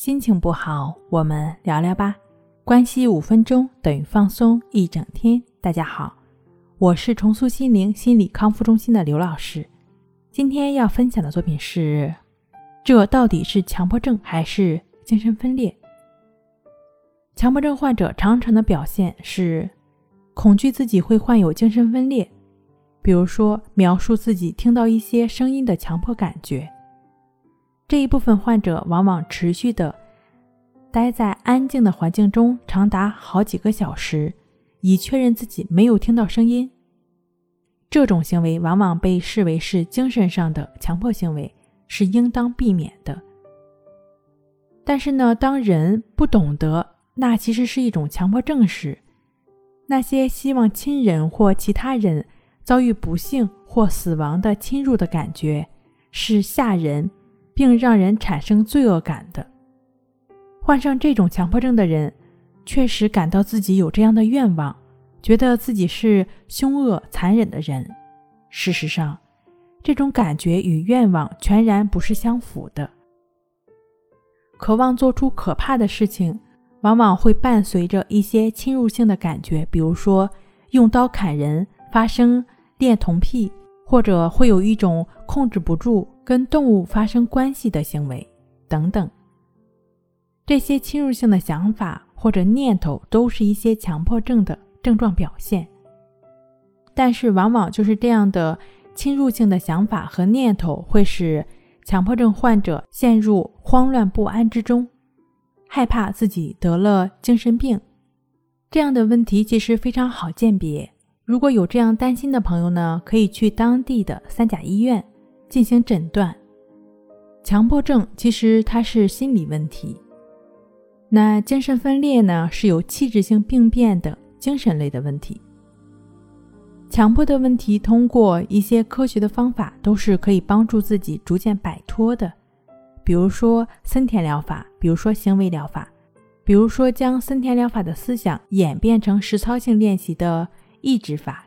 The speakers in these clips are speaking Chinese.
心情不好，我们聊聊吧。关系五分钟等于放松一整天。大家好，我是重塑心灵心理康复中心的刘老师。今天要分享的作品是：这到底是强迫症还是精神分裂？强迫症患者常常的表现是恐惧自己会患有精神分裂，比如说描述自己听到一些声音的强迫感觉。这一部分患者往往持续的待在安静的环境中长达好几个小时，以确认自己没有听到声音。这种行为往往被视为是精神上的强迫行为，是应当避免的。但是呢，当人不懂得那其实是一种强迫症时，那些希望亲人或其他人遭遇不幸或死亡的侵入的感觉是吓人。并让人产生罪恶感的，患上这种强迫症的人，确实感到自己有这样的愿望，觉得自己是凶恶残忍的人。事实上，这种感觉与愿望全然不是相符的。渴望做出可怕的事情，往往会伴随着一些侵入性的感觉，比如说用刀砍人、发生恋童癖，或者会有一种控制不住。跟动物发生关系的行为等等，这些侵入性的想法或者念头都是一些强迫症的症状表现。但是，往往就是这样的侵入性的想法和念头，会使强迫症患者陷入慌乱不安之中，害怕自己得了精神病。这样的问题其实非常好鉴别。如果有这样担心的朋友呢，可以去当地的三甲医院。进行诊断，强迫症其实它是心理问题。那精神分裂呢，是有器质性病变的精神类的问题。强迫的问题，通过一些科学的方法，都是可以帮助自己逐渐摆脱的。比如说森田疗法，比如说行为疗法，比如说将森田疗法的思想演变成实操性练习的抑制法，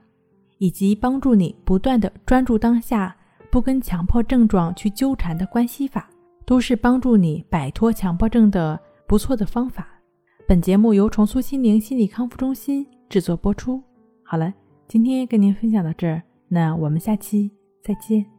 以及帮助你不断的专注当下。不跟强迫症状去纠缠的关系法，都是帮助你摆脱强迫症的不错的方法。本节目由重塑心灵心理康复中心制作播出。好了，今天跟您分享到这儿，那我们下期再见。